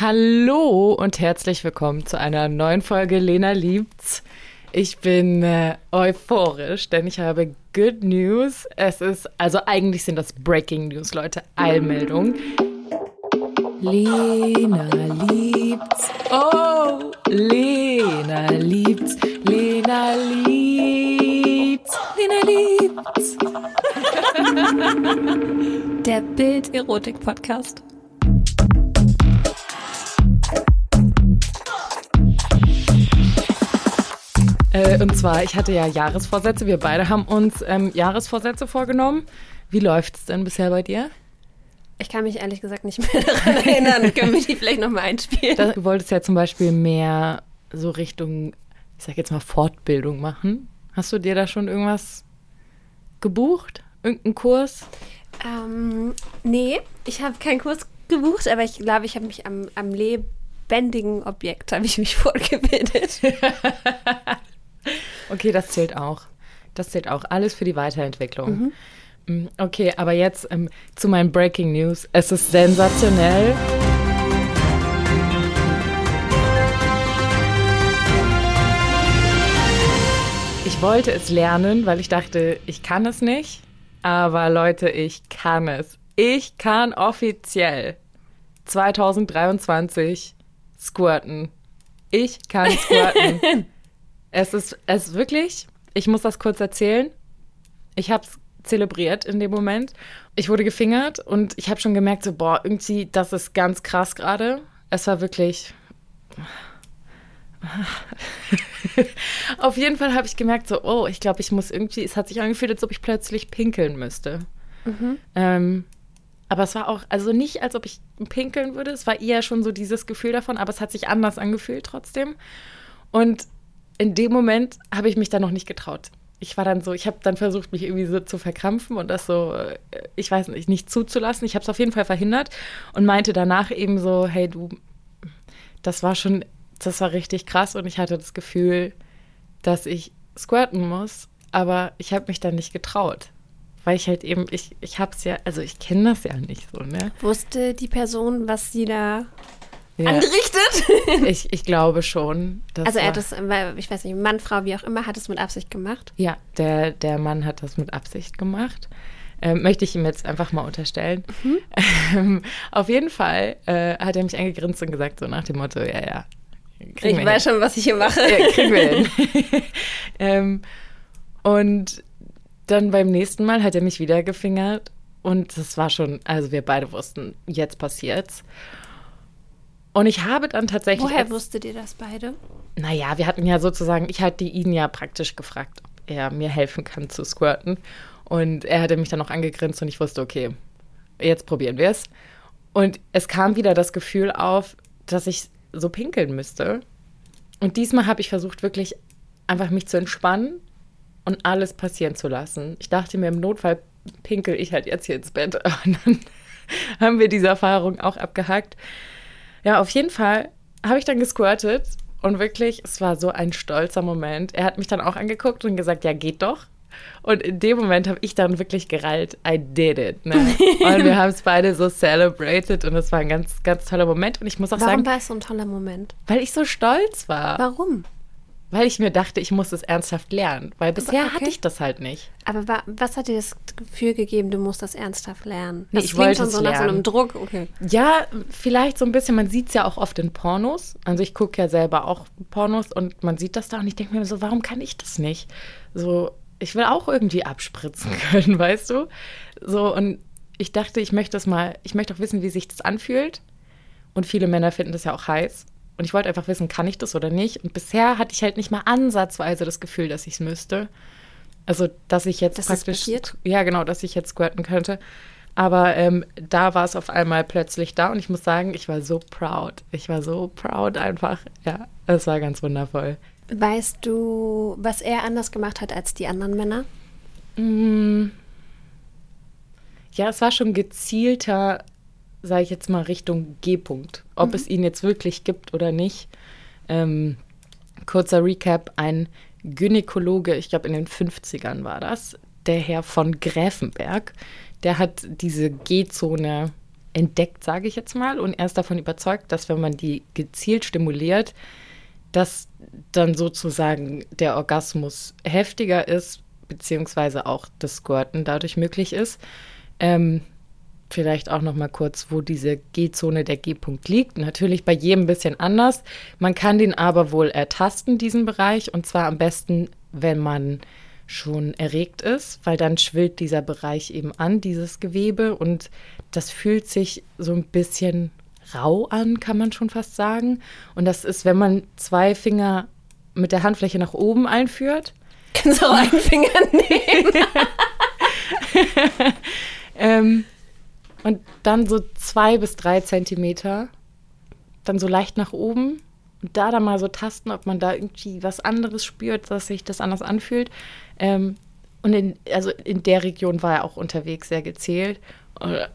Hallo und herzlich willkommen zu einer neuen Folge Lena liebt's. Ich bin äh, euphorisch, denn ich habe Good News. Es ist, also eigentlich sind das Breaking News, Leute, Eilmeldung. Lena liebt's. Oh, Lena liebt's. Lena liebt's. Lena liebt's. Der Bild-Erotik-Podcast. Äh, und zwar, ich hatte ja Jahresvorsätze. Wir beide haben uns ähm, Jahresvorsätze vorgenommen. Wie läuft es denn bisher bei dir? Ich kann mich ehrlich gesagt nicht mehr daran erinnern. Können wir die vielleicht nochmal einspielen? Das, du wolltest ja zum Beispiel mehr so Richtung, ich sag jetzt mal, Fortbildung machen. Hast du dir da schon irgendwas gebucht? Irgendeinen Kurs? Ähm, nee, ich habe keinen Kurs gebucht, aber ich glaube, ich habe mich am, am lebendigen Objekt habe ich mich fortgebildet. Okay, das zählt auch. Das zählt auch. Alles für die Weiterentwicklung. Mhm. Okay, aber jetzt ähm, zu meinen Breaking News. Es ist sensationell. Ich wollte es lernen, weil ich dachte, ich kann es nicht. Aber Leute, ich kann es. Ich kann offiziell 2023 squirten. Ich kann squirten. Es ist, es wirklich, ich muss das kurz erzählen. Ich habe es zelebriert in dem Moment. Ich wurde gefingert und ich habe schon gemerkt, so, boah, irgendwie, das ist ganz krass gerade. Es war wirklich. Auf jeden Fall habe ich gemerkt, so, oh, ich glaube, ich muss irgendwie, es hat sich angefühlt, als ob ich plötzlich pinkeln müsste. Mhm. Ähm, aber es war auch, also nicht, als ob ich pinkeln würde, es war eher schon so dieses Gefühl davon, aber es hat sich anders angefühlt trotzdem. Und in dem Moment habe ich mich dann noch nicht getraut. Ich war dann so, ich habe dann versucht, mich irgendwie so zu verkrampfen und das so, äh, ich weiß nicht, nicht zuzulassen. Ich habe es auf jeden Fall verhindert und meinte danach eben so, hey du, das war schon, das war richtig krass und ich hatte das Gefühl, dass ich squirten muss, aber ich habe mich dann nicht getraut. Weil ich halt eben, ich, ich habe es ja, also ich kenne das ja nicht so, ne? Wusste die Person, was sie da ja. angerichtet? ich, ich glaube schon. also er hat es, ich weiß nicht, Mann, Frau, wie auch immer, hat es mit Absicht gemacht? Ja, der, der Mann hat das mit Absicht gemacht. Ähm, möchte ich ihm jetzt einfach mal unterstellen. Mhm. Ähm, auf jeden Fall äh, hat er mich angegrinst und gesagt, so nach dem Motto, ja, ja. Ich weiß hin. schon, was ich hier mache. Ja, kriegen wir hin. ähm, und dann beim nächsten Mal hat er mich wieder gefingert und das war schon, also wir beide wussten, jetzt passiert's. Und ich habe dann tatsächlich. Woher wusstet ihr das beide? Naja, wir hatten ja sozusagen, ich hatte ihn ja praktisch gefragt, ob er mir helfen kann zu squirten. Und er hatte mich dann noch angegrinst und ich wusste, okay, jetzt probieren wir es. Und es kam wieder das Gefühl auf, dass ich so pinkeln müsste. Und diesmal habe ich versucht, wirklich einfach mich zu entspannen und alles passieren zu lassen. Ich dachte mir, im Notfall pinkel ich halt jetzt hier ins Bett. Und dann haben wir diese Erfahrung auch abgehakt. Ja, auf jeden Fall habe ich dann gesquirtet und wirklich, es war so ein stolzer Moment. Er hat mich dann auch angeguckt und gesagt, ja, geht doch. Und in dem Moment habe ich dann wirklich gerallt, I did it. Ne? Und wir haben es beide so celebrated und es war ein ganz, ganz toller Moment. Und ich muss auch Warum sagen. Warum war es so ein toller Moment? Weil ich so stolz war. Warum? Weil ich mir dachte, ich muss es ernsthaft lernen, weil bisher okay. hatte ich das halt nicht. Aber was hat dir das Gefühl gegeben, du musst das ernsthaft lernen? Nee, das ich wollte schon so lernen. nach so einem Druck, okay. Ja, vielleicht so ein bisschen, man sieht es ja auch oft in Pornos. Also ich gucke ja selber auch Pornos und man sieht das da und ich denke mir so, warum kann ich das nicht? So, ich will auch irgendwie abspritzen können, weißt du? So, und ich dachte, ich möchte das mal, ich möchte auch wissen, wie sich das anfühlt. Und viele Männer finden das ja auch heiß. Und ich wollte einfach wissen, kann ich das oder nicht? Und bisher hatte ich halt nicht mal ansatzweise das Gefühl, dass ich es müsste. Also, dass ich jetzt das praktisch. Ja, genau, dass ich jetzt squirten könnte. Aber ähm, da war es auf einmal plötzlich da und ich muss sagen, ich war so proud. Ich war so proud einfach. Ja, es war ganz wundervoll. Weißt du, was er anders gemacht hat als die anderen Männer? Mm. Ja, es war schon gezielter sage ich jetzt mal, Richtung G-Punkt. Ob mhm. es ihn jetzt wirklich gibt oder nicht. Ähm, kurzer Recap: Ein Gynäkologe, ich glaube in den 50ern war das, der Herr von Gräfenberg, der hat diese G-Zone entdeckt, sage ich jetzt mal, und er ist davon überzeugt, dass wenn man die gezielt stimuliert, dass dann sozusagen der Orgasmus heftiger ist, beziehungsweise auch das Squirten dadurch möglich ist. Ähm, vielleicht auch noch mal kurz, wo diese G-Zone der G-Punkt liegt. Natürlich bei jedem ein bisschen anders. Man kann den aber wohl ertasten, diesen Bereich, und zwar am besten, wenn man schon erregt ist, weil dann schwillt dieser Bereich eben an, dieses Gewebe, und das fühlt sich so ein bisschen rau an, kann man schon fast sagen. Und das ist, wenn man zwei Finger mit der Handfläche nach oben einführt. Kannst du auch einen Finger nehmen. ähm, und dann so zwei bis drei Zentimeter, dann so leicht nach oben. Und da dann mal so tasten, ob man da irgendwie was anderes spürt, dass sich das anders anfühlt. Ähm, und in, also in der Region war er auch unterwegs, sehr gezählt. Äh,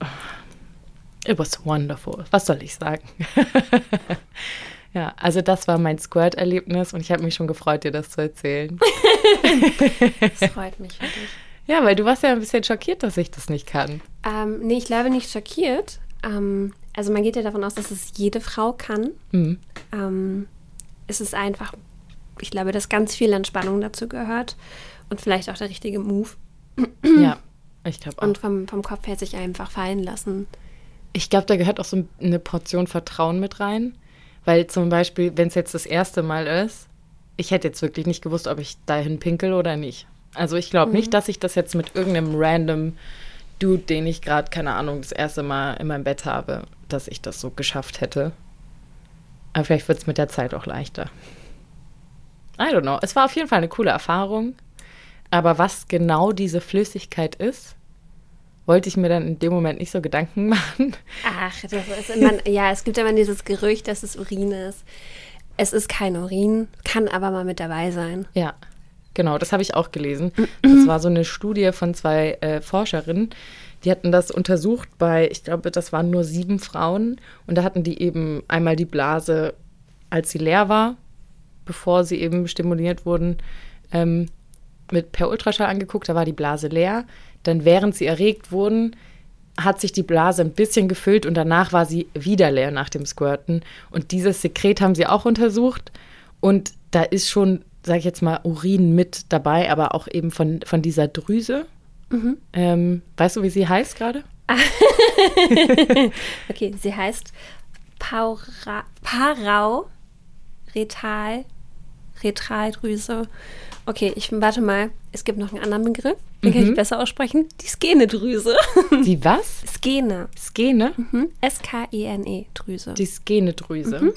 it was wonderful. Was soll ich sagen? ja, also das war mein Squirt-Erlebnis und ich habe mich schon gefreut, dir das zu erzählen. das freut mich für dich. Ja, weil du warst ja ein bisschen schockiert, dass ich das nicht kann. Ähm, nee, ich glaube nicht schockiert. Ähm, also man geht ja davon aus, dass es jede Frau kann. Mhm. Ähm, es ist einfach, ich glaube, dass ganz viel Entspannung dazu gehört und vielleicht auch der richtige Move. Ja, ich glaube auch. Und vom, vom Kopf her sich einfach fallen lassen. Ich glaube, da gehört auch so eine Portion Vertrauen mit rein. Weil zum Beispiel, wenn es jetzt das erste Mal ist, ich hätte jetzt wirklich nicht gewusst, ob ich dahin pinkel oder nicht. Also ich glaube mhm. nicht, dass ich das jetzt mit irgendeinem random Dude, den ich gerade, keine Ahnung, das erste Mal in meinem Bett habe, dass ich das so geschafft hätte. Aber vielleicht wird es mit der Zeit auch leichter. I don't know. Es war auf jeden Fall eine coole Erfahrung. Aber was genau diese Flüssigkeit ist, wollte ich mir dann in dem Moment nicht so Gedanken machen. Ach, das ist immer, ja, es gibt immer dieses Gerücht, dass es Urin ist. Es ist kein Urin, kann aber mal mit dabei sein. Ja. Genau, das habe ich auch gelesen. Das war so eine Studie von zwei äh, Forscherinnen. Die hatten das untersucht bei, ich glaube, das waren nur sieben Frauen. Und da hatten die eben einmal die Blase, als sie leer war, bevor sie eben stimuliert wurden, ähm, mit per Ultraschall angeguckt. Da war die Blase leer. Dann, während sie erregt wurden, hat sich die Blase ein bisschen gefüllt und danach war sie wieder leer nach dem Squirten. Und dieses Sekret haben sie auch untersucht. Und da ist schon sage ich jetzt mal, Urin mit dabei, aber auch eben von, von dieser Drüse. Mhm. Ähm, weißt du, wie sie heißt gerade? okay, sie heißt Paura, Parau Retal, Retraldrüse. Okay, ich warte mal. Es gibt noch einen anderen Begriff, den mhm. kann ich mhm. besser aussprechen. Die Skenedrüse. Die was? Skene. Skene? Mhm. S-K-E-N-E, Drüse. Die Skenedrüse. Mhm.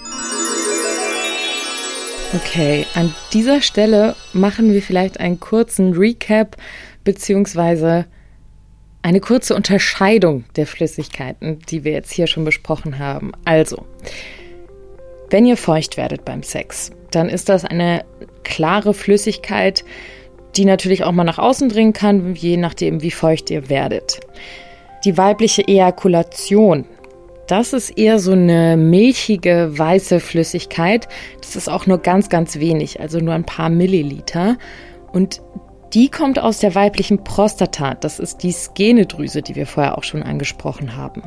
Okay, an dieser Stelle machen wir vielleicht einen kurzen Recap beziehungsweise eine kurze Unterscheidung der Flüssigkeiten, die wir jetzt hier schon besprochen haben. Also, wenn ihr feucht werdet beim Sex, dann ist das eine klare Flüssigkeit, die natürlich auch mal nach außen dringen kann, je nachdem, wie feucht ihr werdet. Die weibliche Ejakulation das ist eher so eine milchige, weiße Flüssigkeit. Das ist auch nur ganz, ganz wenig, also nur ein paar Milliliter. Und die kommt aus der weiblichen Prostata. Das ist die Skenedrüse, die wir vorher auch schon angesprochen haben.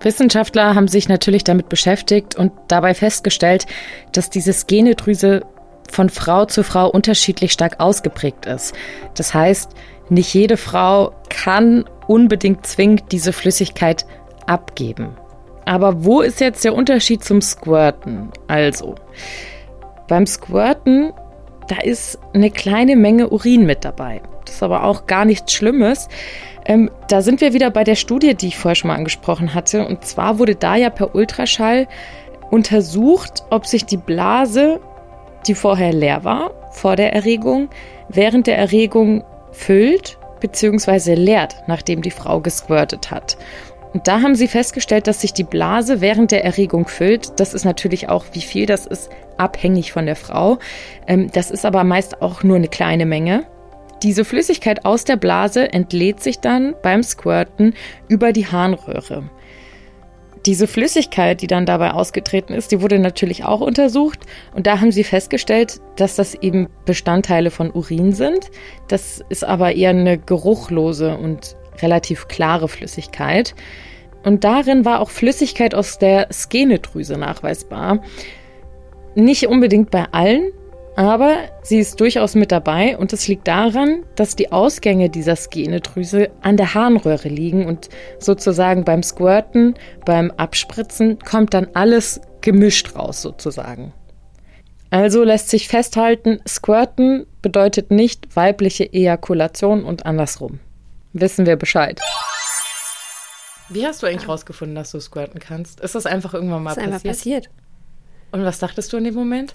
Wissenschaftler haben sich natürlich damit beschäftigt und dabei festgestellt, dass diese Skenedrüse von Frau zu Frau unterschiedlich stark ausgeprägt ist. Das heißt, nicht jede Frau kann unbedingt zwingend diese Flüssigkeit abgeben. Aber wo ist jetzt der Unterschied zum Squirten? Also, beim Squirten, da ist eine kleine Menge Urin mit dabei. Das ist aber auch gar nichts Schlimmes. Ähm, da sind wir wieder bei der Studie, die ich vorher schon mal angesprochen hatte. Und zwar wurde da ja per Ultraschall untersucht, ob sich die Blase, die vorher leer war, vor der Erregung, während der Erregung füllt bzw. leert, nachdem die Frau gesquirtet hat. Und da haben sie festgestellt, dass sich die Blase während der Erregung füllt. Das ist natürlich auch, wie viel das ist, abhängig von der Frau. Ähm, das ist aber meist auch nur eine kleine Menge. Diese Flüssigkeit aus der Blase entlädt sich dann beim Squirten über die Harnröhre. Diese Flüssigkeit, die dann dabei ausgetreten ist, die wurde natürlich auch untersucht und da haben sie festgestellt, dass das eben Bestandteile von Urin sind. Das ist aber eher eine geruchlose und relativ klare Flüssigkeit. und darin war auch Flüssigkeit aus der Skenedrüse nachweisbar. Nicht unbedingt bei allen, aber sie ist durchaus mit dabei und es liegt daran, dass die Ausgänge dieser Skenedrüse an der Harnröhre liegen und sozusagen beim Squirten, beim Abspritzen kommt dann alles gemischt raus sozusagen. Also lässt sich festhalten, Squirten bedeutet nicht weibliche Ejakulation und andersrum. Wissen wir Bescheid. Wie hast du eigentlich rausgefunden, dass du squirten kannst? Ist das einfach irgendwann mal das ist passiert? einfach passiert. Und was dachtest du in dem Moment?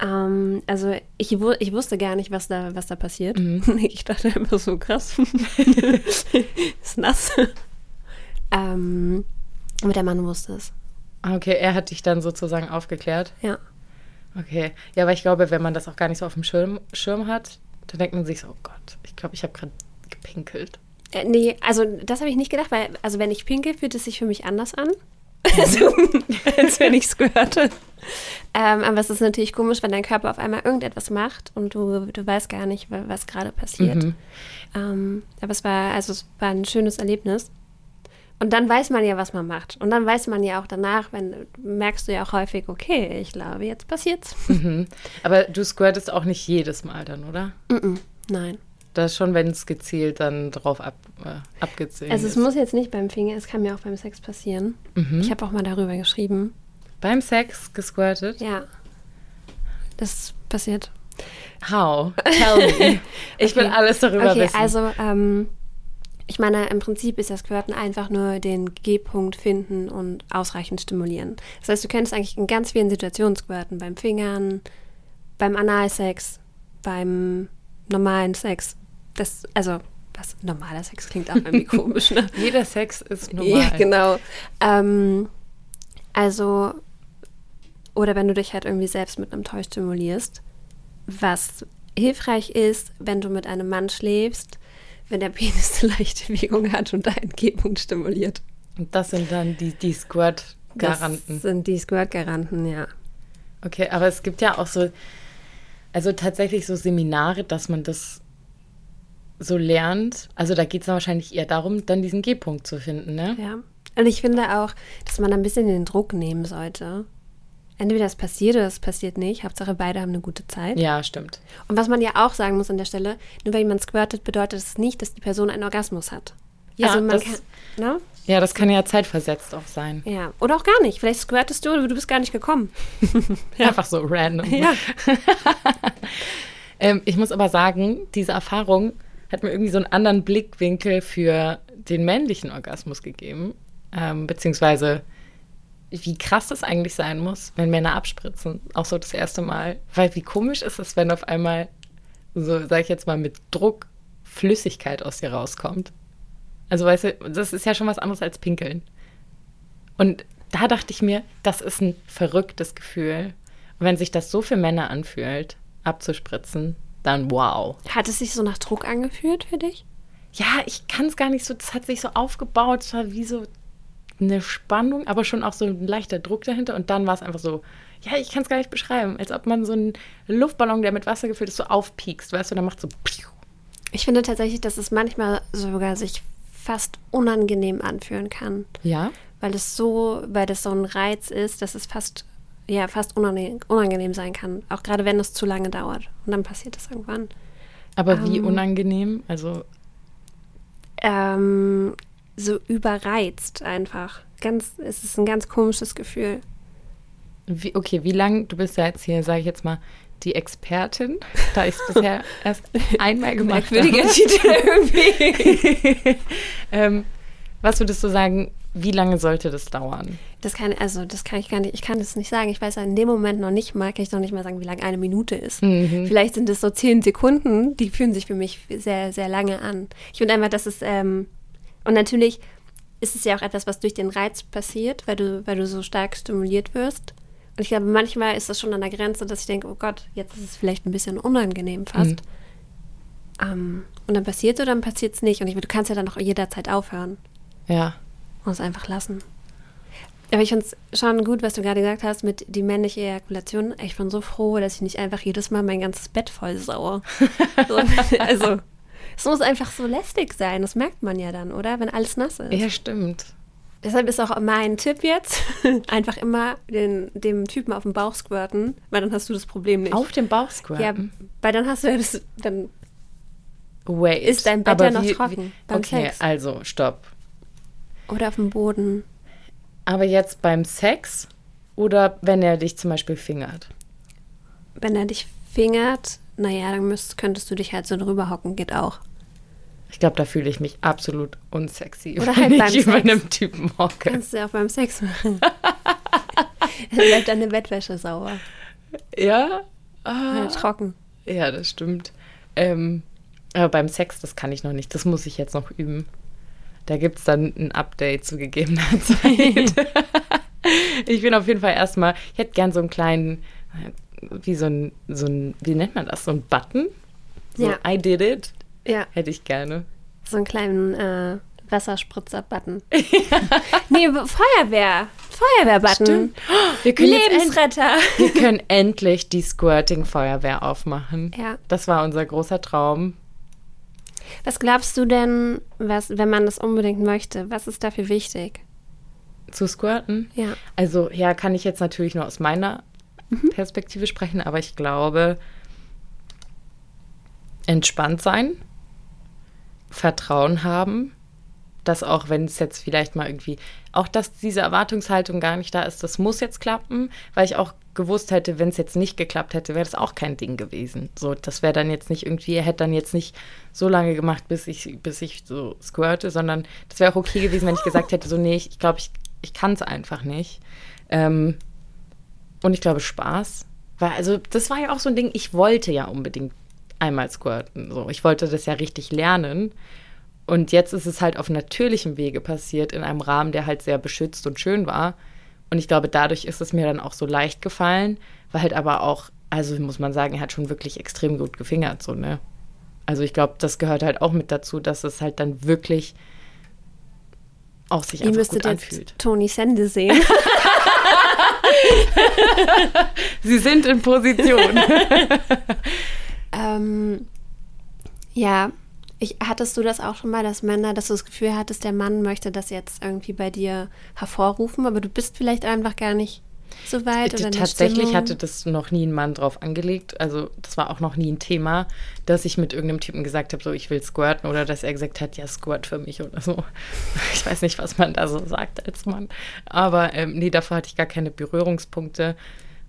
Ähm, also ich, wu- ich wusste gar nicht, was da, was da passiert. Mhm. Ich dachte einfach so krass. ist nass. ähm, aber der Mann wusste es. Ah, Okay, er hat dich dann sozusagen aufgeklärt. Ja. Okay. Ja, aber ich glaube, wenn man das auch gar nicht so auf dem Schirm, Schirm hat, dann denkt man sich so, oh Gott, ich glaube, ich habe gerade gepinkelt. Äh, nee, also das habe ich nicht gedacht, weil, also wenn ich pinkel, fühlt es sich für mich anders an. Also, als wenn ich es gehörte. Ähm, aber es ist natürlich komisch, wenn dein Körper auf einmal irgendetwas macht und du, du weißt gar nicht, wa- was gerade passiert. Mhm. Ähm, aber es war, also es war ein schönes Erlebnis. Und dann weiß man ja, was man macht. Und dann weiß man ja auch danach, wenn merkst du ja auch häufig, okay, ich glaube, jetzt passiert's. Mhm. Aber du squirtest auch nicht jedes Mal dann, oder? Mm-mm, Nein. Das ist schon, wenn es gezielt dann drauf ab, äh, abgezielt Also es ist. muss jetzt nicht beim Finger, es kann mir auch beim Sex passieren. Mhm. Ich habe auch mal darüber geschrieben. Beim Sex gesquirtet? Ja. Das passiert. How? Tell me. Ich will Okay. alles darüber Okay, wissen. also ähm, ich meine, im Prinzip ist das Squirten einfach nur den G-Punkt finden und ausreichend stimulieren. Das heißt, du könntest eigentlich in ganz vielen Situationen squirten. Beim Fingern, beim Analsex, beim normalen Sex. Das, also, was normaler Sex klingt auch irgendwie komisch, ne? Jeder Sex ist normal. Ja, genau. Ähm, also, oder wenn du dich halt irgendwie selbst mit einem Toy stimulierst, was hilfreich ist, wenn du mit einem Mann schläfst, wenn der Penis eine leichte Bewegung hat und deinen G-Punkt stimuliert. Und das sind dann die, die Squirt-Garanten. Das sind die Squirt-Garanten, ja. Okay, aber es gibt ja auch so, also tatsächlich so Seminare, dass man das so lernt. Also da geht es wahrscheinlich eher darum, dann diesen G-Punkt zu finden, ne? Ja. Und ich finde auch, dass man ein bisschen den Druck nehmen sollte. Entweder es passiert oder es passiert nicht. Hauptsache beide haben eine gute Zeit. Ja, stimmt. Und was man ja auch sagen muss an der Stelle, nur weil jemand squirtet, bedeutet es nicht, dass die Person einen Orgasmus hat. Ja, also man das- kann, ne? Ja, das kann ja zeitversetzt auch sein. Ja. Oder auch gar nicht. Vielleicht squirtest du, aber du bist gar nicht gekommen. Einfach so random. Ja. Ähm, ich muss aber sagen, diese Erfahrung hat mir irgendwie so einen anderen Blickwinkel für den männlichen Orgasmus gegeben. Ähm, beziehungsweise, wie krass das eigentlich sein muss, wenn Männer abspritzen. Auch so das erste Mal. Weil wie komisch ist es, wenn auf einmal, so sag ich jetzt mal, mit Druck Flüssigkeit aus dir rauskommt. Also weißt du, das ist ja schon was anderes als pinkeln. Und da dachte ich mir, das ist ein verrücktes Gefühl. Und wenn sich das so für Männer anfühlt, abzuspritzen, dann wow. Hat es sich so nach Druck angefühlt für dich? Ja, ich kann es gar nicht so, das hat sich so aufgebaut, es war wie so eine Spannung, aber schon auch so ein leichter Druck dahinter. Und dann war es einfach so, ja, ich kann es gar nicht beschreiben, als ob man so einen Luftballon, der mit Wasser gefüllt ist, so aufpiekst, weißt du, dann macht so piu. Ich finde tatsächlich, dass es manchmal sogar sich fast unangenehm anfühlen kann. Ja? Weil es so, weil das so ein Reiz ist, dass es fast, ja, fast unangenehm, unangenehm sein kann. Auch gerade wenn es zu lange dauert. Und dann passiert das irgendwann. Aber wie Ähm. unangenehm? Also, Ähm, so überreizt einfach. Ganz, es ist ein ganz komisches Gefühl. wie, okay, wie lang, du bist ja jetzt hier, sage ich jetzt mal, die Expertin, da ich es bisher erst einmal gemacht Merkwürdiger habe. Titel irgendwie. ähm, was würdest du sagen, wie lange sollte das dauern? Das kann, also das kann ich gar nicht, ich kann das nicht sagen. Ich weiß ja in dem Moment noch nicht mal, kann ich noch nicht mal sagen, wie lange eine Minute ist. Mhm. Vielleicht sind es so zehn Sekunden, die fühlen sich für mich sehr, sehr lange an. Ich finde einfach, dass es, ähm, und natürlich ist es ja auch etwas, was durch den Reiz passiert, weil du, weil du so stark stimuliert wirst. Und ich glaube, manchmal ist das schon an der Grenze, dass ich denke, oh Gott, jetzt ist es vielleicht ein bisschen unangenehm fast. Ähm, und dann passiert es oder dann passiert es nicht. Und ich, du kannst ja dann auch jederzeit aufhören Ja. Und es einfach lassen. Aber ich finde es schon gut, was du gerade gesagt hast mit die männliche Ejakulation. Ich bin so froh, dass ich nicht einfach jedes Mal mein ganzes Bett voll saue. so, also, es muss einfach so lästig sein. Das merkt man ja dann, oder? Wenn alles nass ist. Ja, stimmt. Deshalb ist auch mein Tipp jetzt, einfach immer den, dem Typen auf den Bauch squirten, weil dann hast du das Problem nicht. Auf dem Bauch squirten? Ja, weil dann hast du ja das, dann Wait. ist dein Bett ja noch wie- trocken wie- okay, Sex. also stopp. Oder auf dem Boden. Aber jetzt beim Sex oder wenn er dich zum Beispiel fingert? Wenn er dich fingert, naja, dann müsst, könntest du dich halt so drüber hocken, geht auch. Ich glaube, da fühle ich mich absolut unsexy, Oder wenn halt ich beim über Sex. einem Typen hocke. Kannst du ja auch beim Sex machen. dann bleibt deine Bettwäsche sauber. Ja? Ah. Ja, trocken. Ja, das stimmt. Ähm, aber beim Sex, das kann ich noch nicht. Das muss ich jetzt noch üben. Da gibt es dann ein Update zu gegebener Zeit. ich bin auf jeden Fall erstmal, ich hätte gern so einen kleinen, wie so ein, so ein, wie nennt man das? So ein Button? So, Ja. I did it. Ja, Hätte ich gerne. so einen kleinen äh, Wasserspritzer-Button. nee, Feuerwehr. Feuerwehr-Button. Wir können, Lebensretter. wir können endlich die Squirting-Feuerwehr aufmachen. Ja. Das war unser großer Traum. Was glaubst du denn, was, wenn man das unbedingt möchte? Was ist dafür wichtig? Zu squirten? Ja. Also, ja, kann ich jetzt natürlich nur aus meiner Perspektive sprechen, aber ich glaube, entspannt sein, Vertrauen haben, dass auch wenn es jetzt vielleicht mal irgendwie, auch dass diese Erwartungshaltung gar nicht da ist, das muss jetzt klappen, weil ich auch gewusst hätte, wenn es jetzt nicht geklappt hätte, wäre das auch kein Ding gewesen. So, das wäre dann jetzt nicht irgendwie, er hätte dann jetzt nicht so lange gemacht, bis ich, bis ich so squirte, sondern das wäre auch okay gewesen, wenn ich gesagt hätte, so, nee, ich glaube, ich, ich kann es einfach nicht. Ähm, und ich glaube, Spaß. Weil, also, das war ja auch so ein Ding, ich wollte ja unbedingt einmal squirten. So. Ich wollte das ja richtig lernen. Und jetzt ist es halt auf natürlichem Wege passiert, in einem Rahmen, der halt sehr beschützt und schön war. Und ich glaube, dadurch ist es mir dann auch so leicht gefallen, weil halt aber auch, also muss man sagen, er hat schon wirklich extrem gut gefingert, so, ne? Also ich glaube, das gehört halt auch mit dazu, dass es halt dann wirklich auch sich Ihr einfach müsstet gut jetzt anfühlt. Toni Sende sehen. Sie sind in Position. ähm, ja, ich, hattest du das auch schon mal, dass Männer, dass du das Gefühl hattest, der Mann möchte das jetzt irgendwie bei dir hervorrufen, aber du bist vielleicht einfach gar nicht so weit oder Tatsächlich hatte das noch nie ein Mann drauf angelegt. Also das war auch noch nie ein Thema, dass ich mit irgendeinem Typen gesagt habe, so ich will squirten oder dass er gesagt hat, ja, squirt für mich oder so. Ich weiß nicht, was man da so sagt als Mann. Aber ähm, nee, davor hatte ich gar keine Berührungspunkte.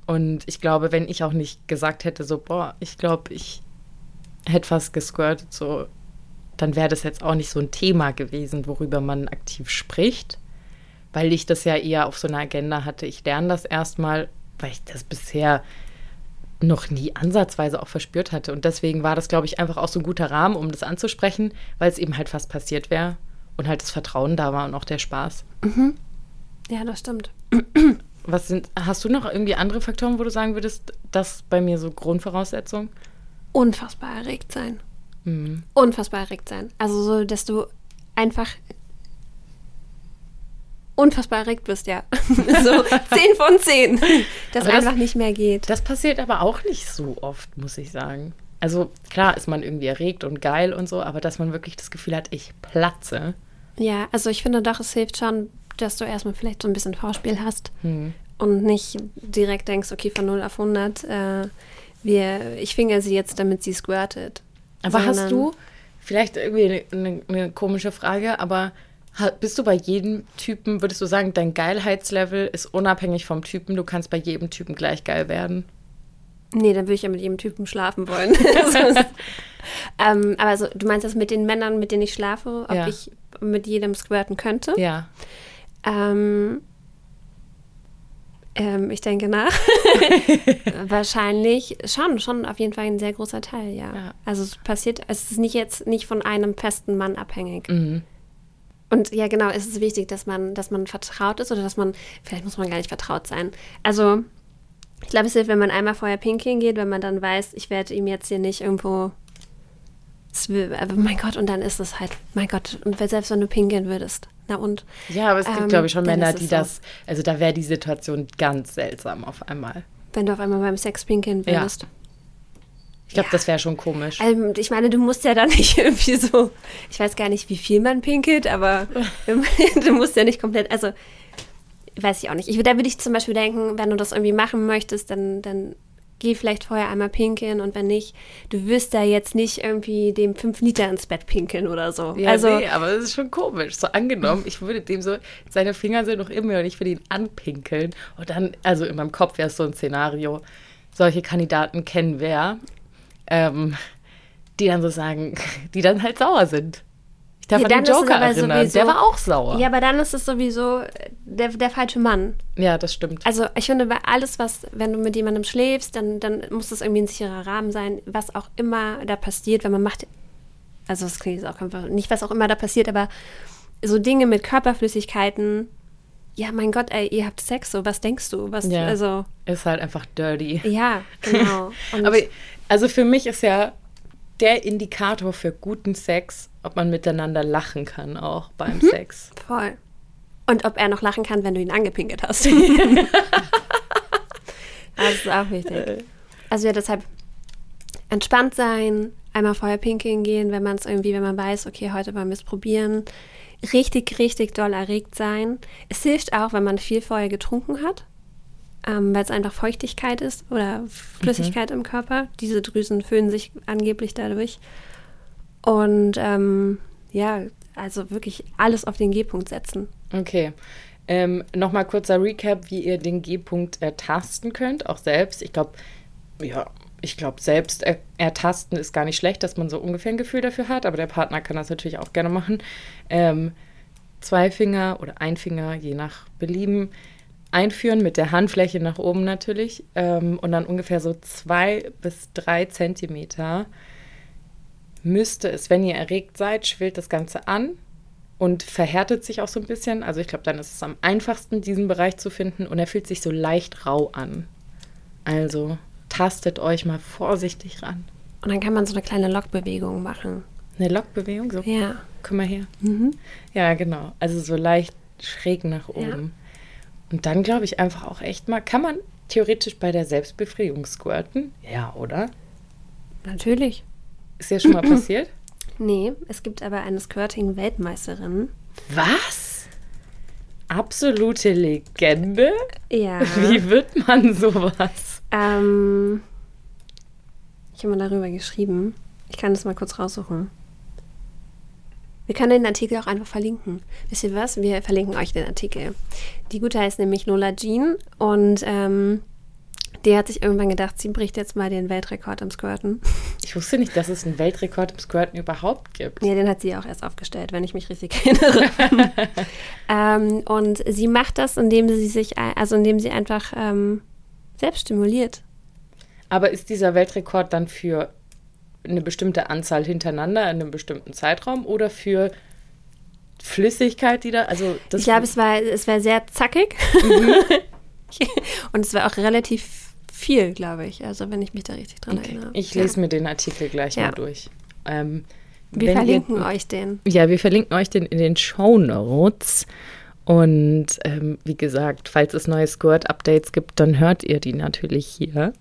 Und ich glaube, wenn ich auch nicht gesagt hätte, so, boah, ich glaube, ich hätte fast gesquirtet, so, dann wäre das jetzt auch nicht so ein Thema gewesen, worüber man aktiv spricht weil ich das ja eher auf so einer Agenda hatte. Ich lerne das erstmal, weil ich das bisher noch nie ansatzweise auch verspürt hatte. Und deswegen war das, glaube ich, einfach auch so ein guter Rahmen, um das anzusprechen, weil es eben halt fast passiert wäre und halt das Vertrauen da war und auch der Spaß. Ja, das stimmt. Was sind, hast du noch irgendwie andere Faktoren, wo du sagen würdest, das bei mir so Grundvoraussetzung? Unfassbar erregt sein. Mhm. Unfassbar erregt sein. Also so, dass du einfach unfassbar erregt bist, ja. so 10 von 10. Dass Aber das- einfach nicht mehr geht. Das passiert aber auch nicht so oft, muss ich sagen. Also klar ist man irgendwie erregt und geil und so, aber dass man wirklich das Gefühl hat, ich platze. Ja, also ich finde doch, es hilft schon, dass du erstmal vielleicht so ein bisschen Vorspiel hast Hm. und nicht direkt denkst, okay, von 0 auf 100, äh, wir, ich finger sie jetzt, damit sie squirtet. Aber hast du, vielleicht irgendwie eine, eine komische Frage, aber bist du bei jedem Typen, würdest du sagen, dein Geilheitslevel ist unabhängig vom Typen, du kannst bei jedem Typen gleich geil werden? Nee, dann würde ich ja mit jedem Typen schlafen wollen. Ähm, aber also, du meinst das mit den Männern, mit denen ich schlafe, ob Ja. ich mit jedem squirten könnte? Ja. Ähm, ähm, ich denke nach. Wahrscheinlich schon, schon auf jeden Fall ein sehr großer Teil, ja. Ja. Also es passiert, es ist nicht jetzt nicht von einem festen Mann abhängig. Mhm. Und ja, genau, es ist wichtig, dass man, dass man vertraut ist oder dass man, vielleicht muss man gar nicht vertraut sein. Also, ich glaube, es hilft, wenn man einmal vorher pinkeln geht, wenn man dann weiß, ich werde ihm jetzt hier nicht irgendwo. Aber mein Gott, und dann ist es halt, mein Gott, und selbst wenn du pinkeln würdest. Na und? Ja, aber es gibt, Ähm, glaube ich, schon Männer, die so. das, also da wäre die Situation ganz seltsam auf einmal. Wenn du auf einmal beim Sex pinkeln Ja. würdest. Ich glaube, ja. das wäre schon komisch. Ähm, ich meine, du musst ja dann nicht irgendwie so, ich weiß gar nicht, wie viel man pinkelt, aber du musst ja nicht komplett, also weiß ich auch nicht. Ich, da würde ich zum Beispiel denken, wenn du das irgendwie machen möchtest, dann, dann geh vielleicht vorher einmal pinkeln und wenn nicht, du wirst da jetzt nicht irgendwie dem fünf Liter ins Bett pinkeln oder so. Ja, also, nee, aber das ist schon komisch. So angenommen, ich würde dem so, seine Finger sind noch immer und ich würde ihn anpinkeln und dann, also in meinem Kopf wäre es so ein Szenario, solche Kandidaten kennen wer, ähm, die dann so sagen, die dann halt sauer sind. Ich darf ja, an den Joker erinnern, sowieso, der war auch sauer. Ja, aber dann ist es sowieso der, der falsche Mann. Ja, das stimmt. Also ich finde, bei alles, was, wenn du mit jemandem schläfst, dann, dann muss das irgendwie ein sicherer Rahmen sein, was auch immer da passiert, wenn man macht, also das klingt jetzt auch einfach, nicht was auch immer da passiert, aber so Dinge mit Körperflüssigkeiten, ja, mein Gott, ey, ihr habt Sex, so, was denkst du? Was, ja, also, ist halt einfach dirty. Ja, genau. aber also für mich ist ja der Indikator für guten Sex, ob man miteinander lachen kann, auch beim mhm. Sex. Voll. Und ob er noch lachen kann, wenn du ihn angepinkelt hast. das ist auch wichtig. Also ja, deshalb entspannt sein, einmal vorher pinkeln gehen, wenn man es irgendwie, wenn man weiß, okay, heute wollen wir es probieren. Richtig, richtig doll erregt sein. Es hilft auch, wenn man viel vorher getrunken hat ähm, weil es einfach Feuchtigkeit ist oder Flüssigkeit mhm. im Körper. Diese Drüsen füllen sich angeblich dadurch. Und ähm, ja, also wirklich alles auf den G-Punkt setzen. Okay. Ähm, Nochmal kurzer Recap, wie ihr den G-Punkt ertasten könnt, auch selbst. Ich glaube, ja, ich glaube, selbst er ertasten ist gar nicht schlecht, dass man so ungefähr ein Gefühl dafür hat, aber der Partner kann das natürlich auch gerne machen. Ähm, zwei Finger oder ein Finger, je nach Belieben, einführen mit der Handfläche nach oben natürlich ähm, und dann ungefähr so zwei bis drei Zentimeter müsste es, wenn ihr erregt seid, schwillt das Ganze an und verhärtet sich auch so ein bisschen. Also ich glaube, dann ist es am einfachsten, diesen Bereich zu finden und er fühlt sich so leicht rau an. Also tastet euch mal vorsichtig ran. Und dann kann man so eine kleine Lockbewegung machen. Eine Lockbewegung? So? Ja. Komm mal her. Mhm. Ja, genau. Also so leicht schräg nach oben. Ja. Und dann glaube ich einfach auch echt mal, kann man theoretisch bei der Selbstbefriedigung squirten? Ja, oder? Natürlich. Ist ja schon mal passiert? Nee, es gibt aber eine Squirting-Weltmeisterin. Was? Absolute Legende? Ja. Wie wird man sowas? Ähm, ich habe mal darüber geschrieben. Ich kann das mal kurz raussuchen. Wir können den Artikel auch einfach verlinken. Wisst ihr was? Wir verlinken euch den Artikel. Die Gute heißt nämlich Lola Jean und ähm, die hat sich irgendwann gedacht, sie bricht jetzt mal den Weltrekord im Squirten. Ich wusste nicht, dass es einen Weltrekord im Squirten überhaupt gibt. Ja, den hat sie auch erst aufgestellt, wenn ich mich richtig erinnere. ähm, und sie macht das, indem sie sich, also indem sie einfach ähm, selbst stimuliert. Aber ist dieser Weltrekord dann für eine bestimmte Anzahl hintereinander in einem bestimmten Zeitraum oder für Flüssigkeit, die da, also das Ich glaube, es war, es war sehr zackig mhm. und es war auch relativ viel, glaube ich, also wenn ich mich da richtig dran okay. erinnere. Ich lese ja. mir den Artikel gleich ja. mal durch. Ähm, wir verlinken ihr, euch den. Ja, wir verlinken euch den in den Show Notes. Und ähm, wie gesagt, falls es neue Squirt-Updates gibt, dann hört ihr die natürlich hier.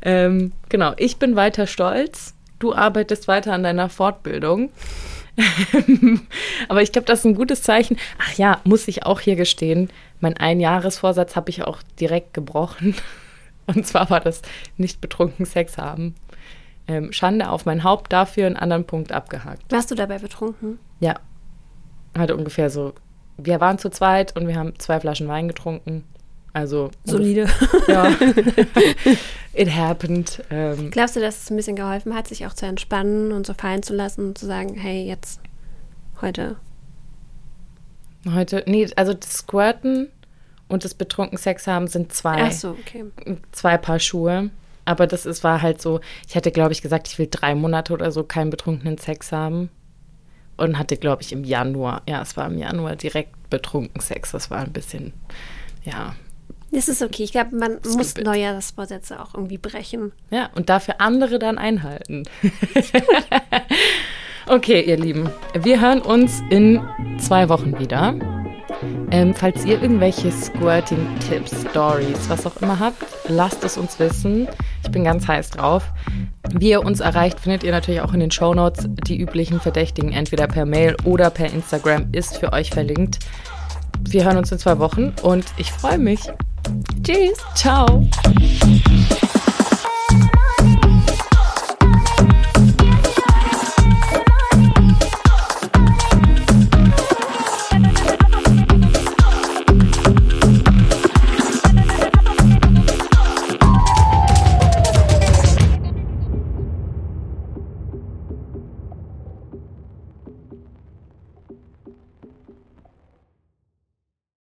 Ähm, genau, ich bin weiter stolz du arbeitest weiter an deiner Fortbildung. Aber ich glaube, das ist ein gutes Zeichen. Ach ja, muss ich auch hier gestehen, mein Einjahresvorsatz habe ich auch direkt gebrochen. Und zwar war das nicht betrunken Sex haben. Ähm, Schande auf mein Haupt, dafür einen anderen Punkt abgehakt. Warst du dabei betrunken? Ja. Hatte ungefähr so. Wir waren zu zweit und wir haben zwei Flaschen Wein getrunken. Also solide. Ja. It happened. Ähm. Glaubst du, dass es ein bisschen geholfen hat, sich auch zu entspannen und so fallen zu lassen und zu sagen, hey, jetzt heute? Heute, nee, also das Squirten und das betrunken Sex haben sind zwei. Ach so, okay. Zwei Paar Schuhe. Aber das ist, war halt so, ich hatte, glaube ich, gesagt, ich will drei Monate oder so keinen betrunkenen Sex haben. Und hatte, glaube ich, im Januar, ja, es war im Januar direkt betrunken Sex. Das war ein bisschen, ja, das ist okay. Ich glaube, man Stupid. muss Neujahrsvorsätze auch irgendwie brechen. Ja, und dafür andere dann einhalten. okay, ihr Lieben. Wir hören uns in zwei Wochen wieder. Ähm, falls ihr irgendwelche Squirting-Tipps, Stories, was auch immer habt, lasst es uns wissen. Ich bin ganz heiß drauf. Wie ihr uns erreicht, findet ihr natürlich auch in den Show Notes. Die üblichen Verdächtigen, entweder per Mail oder per Instagram, ist für euch verlinkt. Wir hören uns in zwei Wochen und ich freue mich. Tschüss. Ciao.